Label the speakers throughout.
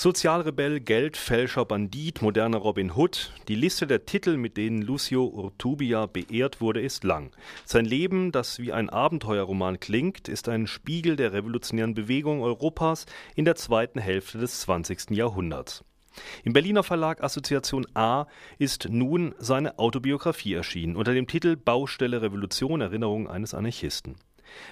Speaker 1: Sozialrebell, Geldfälscher, Bandit, moderner Robin Hood. Die Liste der Titel, mit denen Lucio Urtubia beehrt wurde, ist lang. Sein Leben, das wie ein Abenteuerroman klingt, ist ein Spiegel der revolutionären Bewegung Europas in der zweiten Hälfte des 20. Jahrhunderts. Im Berliner Verlag Assoziation A ist nun seine Autobiografie erschienen unter dem Titel Baustelle Revolution Erinnerung eines Anarchisten.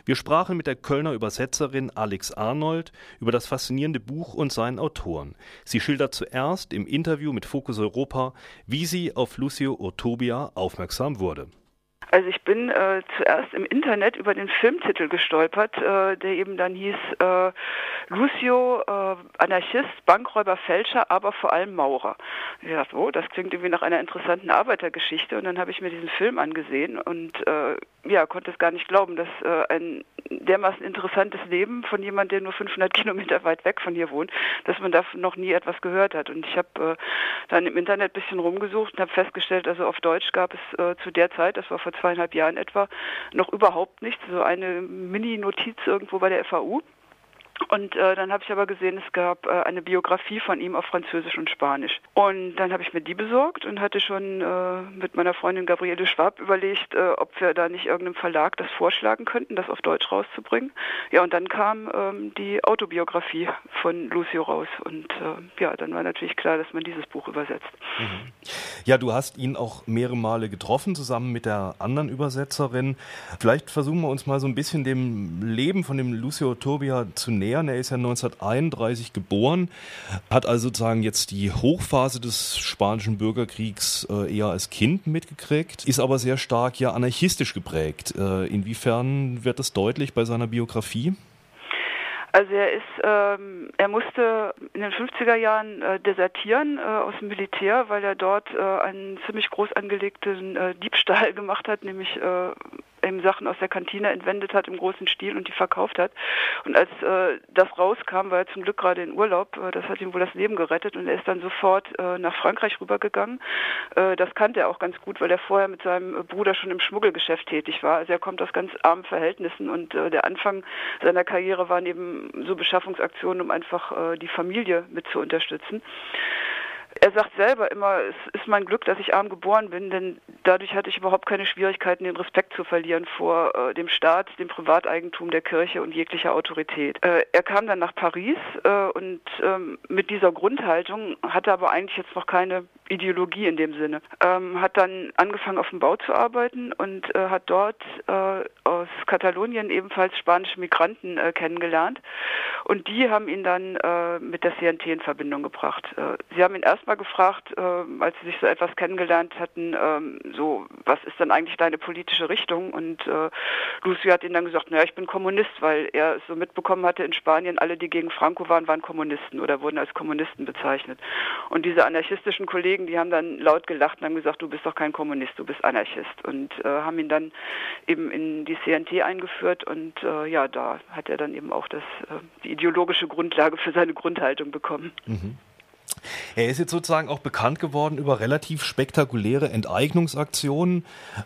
Speaker 1: Wir sprachen mit der Kölner Übersetzerin Alex Arnold über das faszinierende Buch und seinen Autoren. Sie schildert zuerst im Interview mit Focus Europa, wie sie auf Lucio Urtobia aufmerksam wurde.
Speaker 2: Also ich bin äh, zuerst im Internet über den Filmtitel gestolpert, äh, der eben dann hieß äh, Lucio, äh, Anarchist, Bankräuber, Fälscher, aber vor allem Maurer. Ich dachte, oh, das klingt irgendwie nach einer interessanten Arbeitergeschichte und dann habe ich mir diesen Film angesehen und äh, ja, konnte es gar nicht glauben, dass äh, ein dermaßen interessantes Leben von jemandem, der nur 500 Kilometer weit weg von hier wohnt, dass man davon noch nie etwas gehört hat. Und ich habe äh, dann im Internet ein bisschen rumgesucht und habe festgestellt, also auf Deutsch gab es äh, zu der Zeit, das war vor zweieinhalb Jahren etwa, noch überhaupt nichts, so eine Mini-Notiz irgendwo bei der FAU. Und äh, dann habe ich aber gesehen, es gab äh, eine Biografie von ihm auf Französisch und Spanisch. Und dann habe ich mir die besorgt und hatte schon äh, mit meiner Freundin Gabriele Schwab überlegt, äh, ob wir da nicht irgendeinem Verlag das vorschlagen könnten, das auf Deutsch rauszubringen. Ja, und dann kam ähm, die Autobiografie von Lucio raus. Und äh, ja, dann war natürlich klar, dass man dieses Buch übersetzt.
Speaker 1: Mhm. Ja, du hast ihn auch mehrere Male getroffen, zusammen mit der anderen Übersetzerin. Vielleicht versuchen wir uns mal so ein bisschen dem Leben von dem Lucio Turbia zu nähern nähern. Er ist ja 1931 geboren, hat also sozusagen jetzt die Hochphase des spanischen Bürgerkriegs äh, eher als Kind mitgekriegt, ist aber sehr stark ja anarchistisch geprägt. Äh, inwiefern wird das deutlich bei seiner Biografie?
Speaker 2: Also er ist, ähm, er musste in den 50er Jahren äh, desertieren äh, aus dem Militär, weil er dort äh, einen ziemlich groß angelegten äh, Diebstahl gemacht hat, nämlich äh, eben Sachen aus der Kantine entwendet hat im großen Stil und die verkauft hat. Und als äh, das rauskam, war er zum Glück gerade in Urlaub, äh, das hat ihm wohl das Leben gerettet und er ist dann sofort äh, nach Frankreich rübergegangen. Äh, das kannte er auch ganz gut, weil er vorher mit seinem Bruder schon im Schmuggelgeschäft tätig war. Also er kommt aus ganz armen Verhältnissen und äh, der Anfang seiner Karriere waren eben so Beschaffungsaktionen, um einfach äh, die Familie mit zu unterstützen. Er sagt selber immer, es ist mein Glück, dass ich arm geboren bin, denn dadurch hatte ich überhaupt keine Schwierigkeiten, den Respekt zu verlieren vor äh, dem Staat, dem Privateigentum der Kirche und jeglicher Autorität. Äh, er kam dann nach Paris äh, und ähm, mit dieser Grundhaltung hatte aber eigentlich jetzt noch keine Ideologie in dem Sinne. Ähm, hat dann angefangen auf dem Bau zu arbeiten und äh, hat dort äh, aus Katalonien ebenfalls spanische Migranten äh, kennengelernt und die haben ihn dann mit der CNT in Verbindung gebracht. sie haben ihn erst mal gefragt, äh, als sie sich so etwas kennengelernt hatten, ähm, so, was ist denn eigentlich deine politische Richtung? Und äh, Lucio hat ihnen dann gesagt, naja, ich bin Kommunist, weil er es so mitbekommen hatte, in Spanien alle, die gegen Franco waren, waren Kommunisten oder wurden als Kommunisten bezeichnet. Und diese anarchistischen Kollegen, die haben dann laut gelacht und haben gesagt, du bist doch kein Kommunist, du bist Anarchist. Und äh, haben ihn dann eben in die CNT eingeführt und äh, ja, da hat er dann eben auch das, äh, die ideologische Grundlage für seine Grundhaltung bekommen. Mhm.
Speaker 1: Er ist jetzt sozusagen auch bekannt geworden über relativ spektakuläre Enteignungsaktionen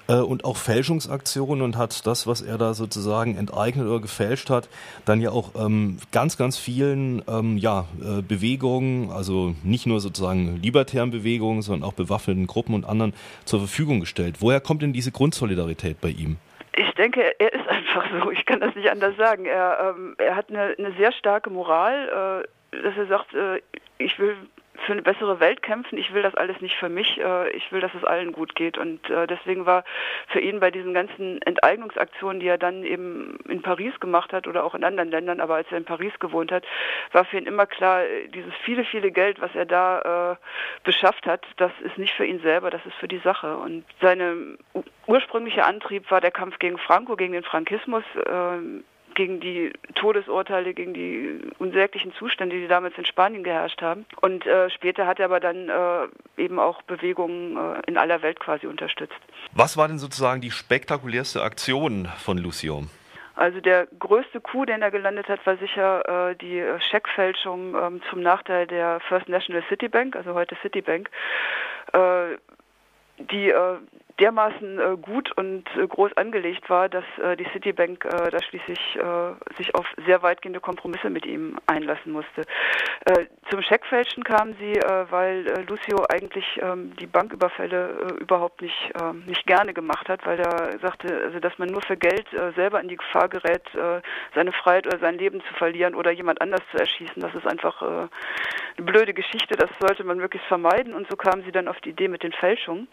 Speaker 1: äh, und auch Fälschungsaktionen und hat das, was er da sozusagen enteignet oder gefälscht hat, dann ja auch ähm, ganz, ganz vielen ähm, ja, äh, Bewegungen, also nicht nur sozusagen libertären Bewegungen, sondern auch bewaffneten Gruppen und anderen zur Verfügung gestellt. Woher kommt denn diese Grundsolidarität bei ihm?
Speaker 2: Ich denke, er ist einfach so. Ich kann das nicht anders sagen. Er, ähm, er hat eine, eine, sehr starke Moral, äh, dass er sagt, äh, ich will für eine bessere Welt kämpfen. Ich will das alles nicht für mich. Äh, ich will, dass es allen gut geht. Und äh, deswegen war für ihn bei diesen ganzen Enteignungsaktionen, die er dann eben in Paris gemacht hat oder auch in anderen Ländern, aber als er in Paris gewohnt hat, war für ihn immer klar, dieses viele, viele Geld, was er da äh, beschafft hat, das ist nicht für ihn selber, das ist für die Sache. Und sein ursprünglicher Antrieb war der Kampf gegen Franco, gegen den Frankismus gegen die Todesurteile, gegen die unsäglichen Zustände, die damals in Spanien geherrscht haben. Und äh, später hat er aber dann äh, eben auch Bewegungen äh, in aller Welt quasi unterstützt.
Speaker 1: Was war denn sozusagen die spektakulärste Aktion von Lucio?
Speaker 2: Also der größte Coup, den er gelandet hat, war sicher äh, die Scheckfälschung ähm, zum Nachteil der First National City Bank, also heute Citibank. Äh, die äh, dermaßen äh, gut und äh, groß angelegt war, dass äh, die Citibank äh, da schließlich äh, sich auf sehr weitgehende Kompromisse mit ihm einlassen musste. Äh, zum Scheckfälschen kamen sie, weil Lucio eigentlich ähm, die Banküberfälle überhaupt nicht, ähm, nicht gerne gemacht hat, weil er sagte, also dass man nur für Geld selber in die Gefahr gerät, seine Freiheit oder sein Leben zu verlieren oder jemand anders zu erschießen. Das ist einfach eine blöde Geschichte, das sollte man möglichst vermeiden und so kamen sie dann auf die Idee mit den Fälschungen.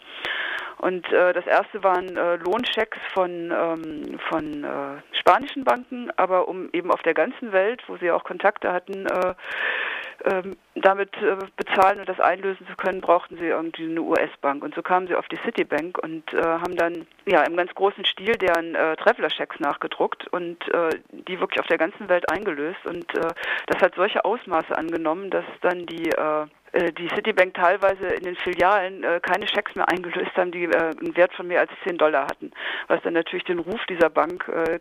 Speaker 2: Und äh, das erste waren äh, Lohnchecks von, ähm, von äh, spanischen Banken, aber um eben auf der ganzen Welt, wo sie auch Kontakte hatten, äh, ähm, damit äh, bezahlen und das einlösen zu können, brauchten sie irgendwie eine US-Bank. Und so kamen sie auf die Citibank und äh, haben dann ja im ganz großen Stil deren Traveler-Checks nachgedruckt und die wirklich auf der ganzen Welt eingelöst. Und das hat solche Ausmaße angenommen, dass dann die die Citibank teilweise in den Filialen äh, keine Schecks mehr eingelöst haben, die äh, einen Wert von mehr als 10 Dollar hatten, was dann natürlich den Ruf dieser Bank äh,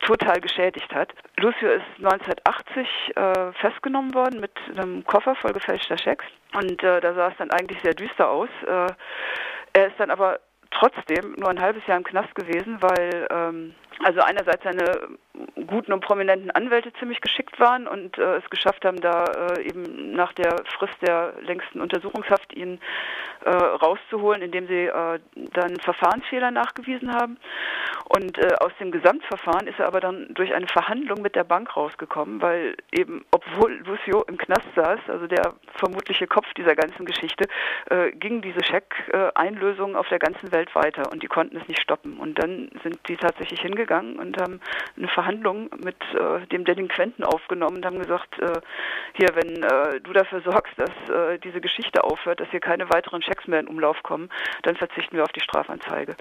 Speaker 2: total geschädigt hat. Lucio ist 1980 äh, festgenommen worden mit einem Koffer voll gefälschter Schecks und äh, da sah es dann eigentlich sehr düster aus. er ist dann aber trotzdem nur ein halbes Jahr im Knast gewesen, weil ähm, also einerseits seine guten und prominenten Anwälte ziemlich geschickt waren und äh, es geschafft haben, da äh, eben nach der Frist der längsten Untersuchungshaft ihn äh, rauszuholen, indem sie äh, dann Verfahrensfehler nachgewiesen haben. Und äh, aus dem Gesamtverfahren ist er aber dann durch eine Verhandlung mit der Bank rausgekommen, weil eben, obwohl Lucio im Knast saß, also der vermutliche Kopf dieser ganzen Geschichte, äh, ging diese Scheck-Einlösung auf der ganzen Welt weiter und die konnten es nicht stoppen. Und dann sind die tatsächlich hingegangen und haben eine Verhandlung mit äh, dem Delinquenten aufgenommen und haben gesagt, äh, hier, wenn äh, du dafür sorgst, dass äh, diese Geschichte aufhört, dass hier keine weiteren Schecks mehr in Umlauf kommen, dann verzichten wir auf die Strafanzeige.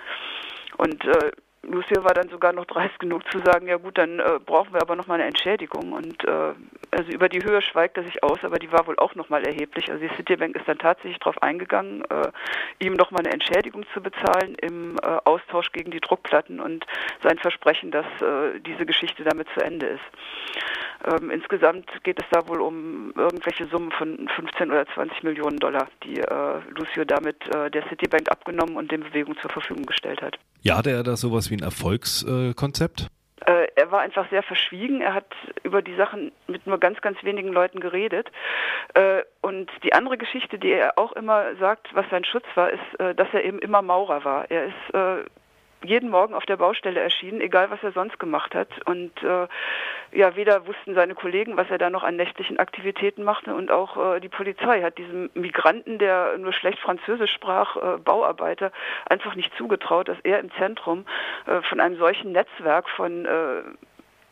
Speaker 2: Und äh, Lucia war dann sogar noch dreist genug zu sagen, ja gut, dann äh, brauchen wir aber nochmal eine Entschädigung. Und äh, also über die Höhe schweigt er sich aus, aber die war wohl auch nochmal erheblich. Also die Citibank ist dann tatsächlich darauf eingegangen, äh, ihm nochmal eine Entschädigung zu bezahlen im äh, Austausch gegen die Druckplatten und sein Versprechen, dass äh, diese Geschichte damit zu Ende ist. Ähm, insgesamt geht es da wohl um irgendwelche Summen von 15 oder 20 Millionen Dollar, die äh, Lucio damit der Citibank abgenommen und den Bewegungen zur Verfügung gestellt hat.
Speaker 1: Ja, hatte er da sowas wie ein Erfolgskonzept?
Speaker 2: Äh, er war einfach sehr verschwiegen. Er hat über die Sachen mit nur ganz, ganz wenigen Leuten geredet. Äh, und die andere Geschichte, die er auch immer sagt, was sein Schutz war, ist, äh, dass er eben immer Maurer war. Er ist jeden Morgen auf der Baustelle erschienen, egal was er sonst gemacht hat. Und äh, ja, weder wussten seine Kollegen, was er da noch an nächtlichen Aktivitäten machte, und auch äh, die Polizei hat diesem Migranten, der nur schlecht Französisch sprach, äh, Bauarbeiter, einfach nicht zugetraut, dass er im Zentrum äh, von einem solchen Netzwerk von äh,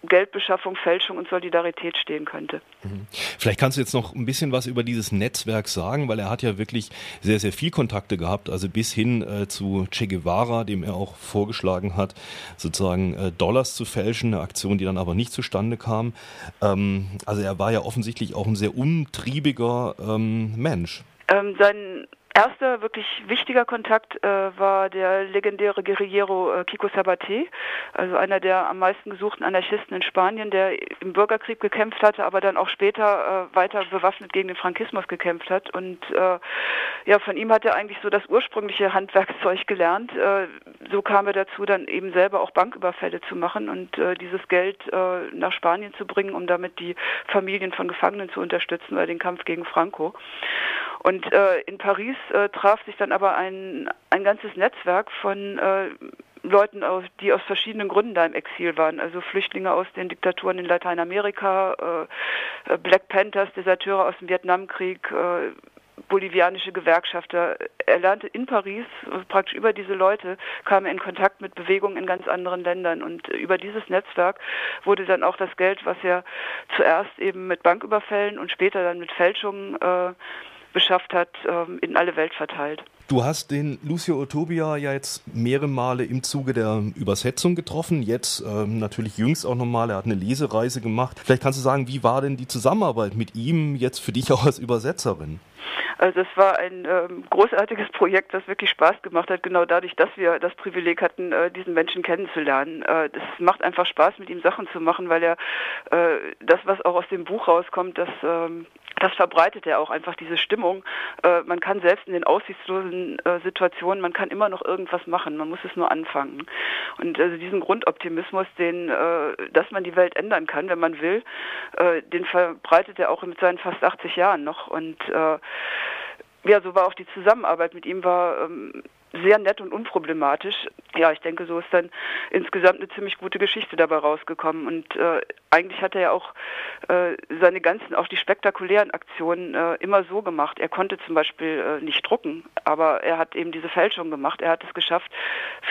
Speaker 2: Geldbeschaffung, Fälschung und Solidarität stehen könnte.
Speaker 1: Mhm. Vielleicht kannst du jetzt noch ein bisschen was über dieses Netzwerk sagen, weil er hat ja wirklich sehr, sehr viel Kontakte gehabt, also bis hin äh, zu Che Guevara, dem er auch vorgeschlagen hat, sozusagen äh, Dollars zu fälschen, eine Aktion, die dann aber nicht zustande kam. Ähm, also er war ja offensichtlich auch ein sehr umtriebiger ähm, Mensch.
Speaker 2: Ähm, sein Erster wirklich wichtiger Kontakt äh, war der legendäre Guerillero äh, Kiko Sabate, also einer der am meisten gesuchten Anarchisten in Spanien, der im Bürgerkrieg gekämpft hatte, aber dann auch später äh, weiter bewaffnet gegen den Frankismus gekämpft hat. Und äh, ja, von ihm hat er eigentlich so das ursprüngliche Handwerkszeug gelernt. Äh, so kam er dazu, dann eben selber auch Banküberfälle zu machen und äh, dieses Geld nach Spanien zu bringen, um damit die Familien von Gefangenen zu unterstützen oder den Kampf gegen Franco. Und äh, in Paris äh, traf sich dann aber ein, ein ganzes Netzwerk von äh, Leuten, aus, die aus verschiedenen Gründen da im Exil waren. Also Flüchtlinge aus den Diktaturen in Lateinamerika, äh, äh Black Panthers, Deserteure aus dem Vietnamkrieg, äh, bolivianische Gewerkschafter. Er lernte in Paris, also praktisch über diese Leute, kam er in Kontakt mit Bewegungen in ganz anderen Ländern. Und über dieses Netzwerk wurde dann auch das Geld, was er zuerst eben mit Banküberfällen und später dann mit Fälschungen äh, beschafft hat, ähm, in alle Welt verteilt.
Speaker 1: Du hast den Lucio Otobia ja jetzt mehrere Male im Zuge der Übersetzung getroffen, jetzt ähm, natürlich jüngst auch nochmal, er hat eine Lesereise gemacht. Vielleicht kannst du sagen, wie war denn die Zusammenarbeit mit ihm jetzt für dich auch als Übersetzerin?
Speaker 2: Also es war ein ähm, großartiges Projekt, das wirklich Spaß gemacht hat, genau dadurch, dass wir das Privileg hatten, äh, diesen Menschen kennenzulernen. Äh, es macht einfach Spaß, mit ihm Sachen zu machen, weil er äh, das, was auch aus dem Buch rauskommt, das ähm, das verbreitet er auch einfach diese Stimmung. Äh, man kann selbst in den aussichtslosen äh, Situationen, man kann immer noch irgendwas machen, man muss es nur anfangen. Und also diesen Grundoptimismus, den, äh, dass man die Welt ändern kann, wenn man will, äh, den verbreitet er auch mit seinen fast 80 Jahren noch. Und äh, ja, so war auch die Zusammenarbeit mit ihm war ähm, sehr nett und unproblematisch. Ja, ich denke, so ist dann insgesamt eine ziemlich gute Geschichte dabei rausgekommen. Und äh, eigentlich hat er ja auch äh, seine ganzen, auch die spektakulären Aktionen äh, immer so gemacht. Er konnte zum Beispiel äh, nicht drucken, aber er hat eben diese Fälschung gemacht. Er hat es geschafft,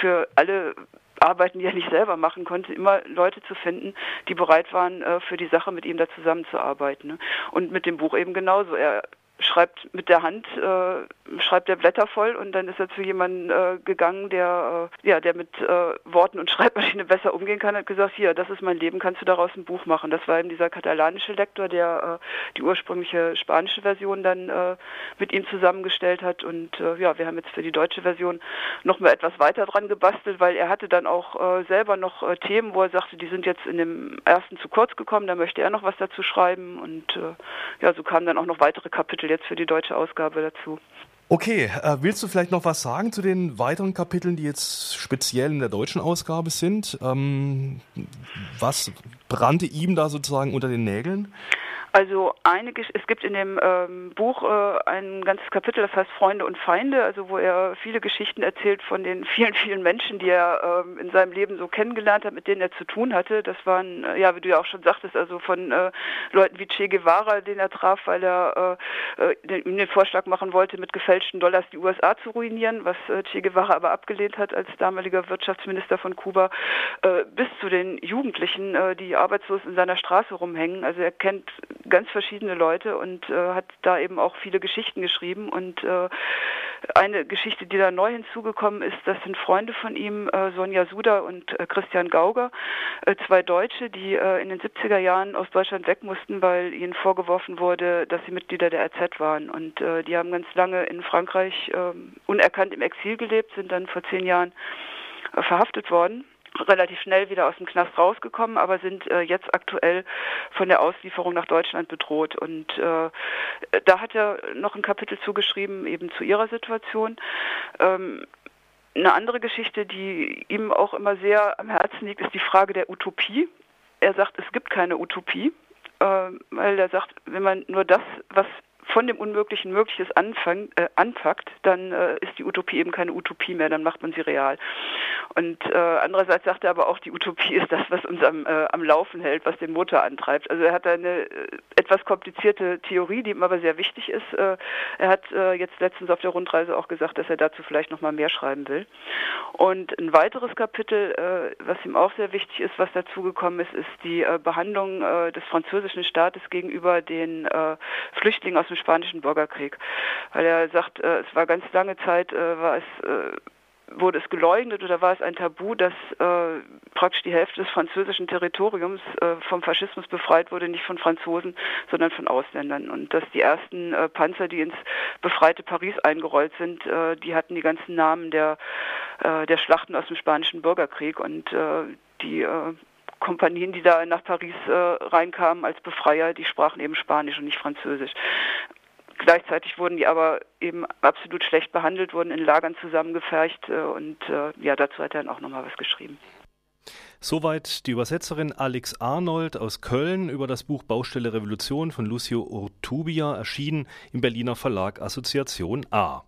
Speaker 2: für alle Arbeiten, die er nicht selber machen konnte, immer Leute zu finden, die bereit waren, äh, für die Sache mit ihm da zusammenzuarbeiten. Ne? Und mit dem Buch eben genauso. Er schreibt mit der Hand, äh, schreibt der Blätter voll und dann ist er zu jemandem äh, gegangen, der, äh, ja, der mit äh, Worten und Schreibmaschine besser umgehen kann, hat gesagt, hier, das ist mein Leben, kannst du daraus ein Buch machen. Das war eben dieser katalanische Lektor, der äh, die ursprüngliche spanische Version dann äh, mit ihm zusammengestellt hat und ja, wir haben jetzt für die deutsche Version noch mal etwas weiter dran gebastelt, weil er hatte dann auch selber noch Themen, wo er sagte, die sind jetzt in dem ersten zu kurz gekommen, da möchte er noch was dazu schreiben und ja, so kamen dann auch noch weitere Kapitel jetzt für die deutsche Ausgabe dazu.
Speaker 1: Okay, äh, willst du vielleicht noch was sagen zu den weiteren Kapiteln, die jetzt speziell in der deutschen Ausgabe sind? Ähm, was brannte ihm da sozusagen unter den Nägeln?
Speaker 2: Also eine, es gibt in dem ähm, Buch äh, ein ganzes Kapitel, das heißt Freunde und Feinde, also wo er viele Geschichten erzählt von den vielen, vielen Menschen, die er ähm, in seinem Leben so kennengelernt hat, mit denen er zu tun hatte. Das waren, äh, ja, wie du ja auch schon sagtest, also von äh, Leuten wie Che Guevara, den er traf, weil er äh, äh den, den Vorschlag machen wollte, mit gefälschten Dollars die USA zu ruinieren, was äh, Che Guevara aber abgelehnt hat als damaliger Wirtschaftsminister von Kuba, äh, bis zu den Jugendlichen, äh, die arbeitslos in seiner Straße rumhängen. Also er kennt ganz verschiedene Leute und äh, hat da eben auch viele Geschichten geschrieben. Und äh, eine Geschichte, die da neu hinzugekommen ist, das sind Freunde von ihm, äh, Sonja Suda und äh, Christian Gauger, äh, zwei Deutsche, die äh, in den 70er Jahren aus Deutschland weg mussten, weil ihnen vorgeworfen wurde, dass sie Mitglieder der RZ waren. Und die haben ganz lange in Frankreich äh, unerkannt im Exil gelebt, sind dann vor zehn Jahren verhaftet worden relativ schnell wieder aus dem Knast rausgekommen, aber sind äh, jetzt aktuell von der Auslieferung nach Deutschland bedroht. Und äh, da hat er noch ein Kapitel zugeschrieben, eben zu ihrer Situation. Ähm, eine andere Geschichte, die ihm auch immer sehr am Herzen liegt, ist die Frage der Utopie. Er sagt, es gibt keine Utopie, äh, weil er sagt, wenn man nur das, was von dem Unmöglichen Mögliches anfang, äh, anpackt, dann äh, ist die Utopie eben keine Utopie mehr, dann macht man sie real. Und äh, andererseits sagt er aber auch, die Utopie ist das, was uns am, äh, am Laufen hält, was den Motor antreibt. Also er hat eine äh, etwas komplizierte Theorie, die ihm aber sehr wichtig ist. Äh, er hat äh, jetzt letztens auf der Rundreise auch gesagt, dass er dazu vielleicht noch mal mehr schreiben will. Und ein weiteres Kapitel, äh, was ihm auch sehr wichtig ist, was dazugekommen ist, ist die äh, Behandlung äh, des französischen Staates gegenüber den äh, Flüchtlingen aus dem spanischen Bürgerkrieg. Weil er sagt, äh, es war ganz lange Zeit, äh, war es äh, wurde es geleugnet oder war es ein Tabu, dass äh, praktisch die Hälfte des französischen Territoriums äh, vom Faschismus befreit wurde, nicht von Franzosen, sondern von Ausländern. Und dass die ersten äh, Panzer, die ins befreite Paris eingerollt sind, äh, die hatten die ganzen Namen der, äh, der Schlachten aus dem spanischen Bürgerkrieg und äh, die Kompanien, die da nach Paris äh, reinkamen als Befreier, die sprachen eben Spanisch und nicht Französisch. Gleichzeitig wurden die aber eben absolut schlecht behandelt, wurden in Lagern zusammengefercht äh, und äh, ja, dazu hat er dann auch nochmal was geschrieben.
Speaker 1: Soweit die Übersetzerin Alex Arnold aus Köln über das Buch Baustelle Revolution von Lucio Urtubia, erschienen im Berliner Verlag Assoziation A.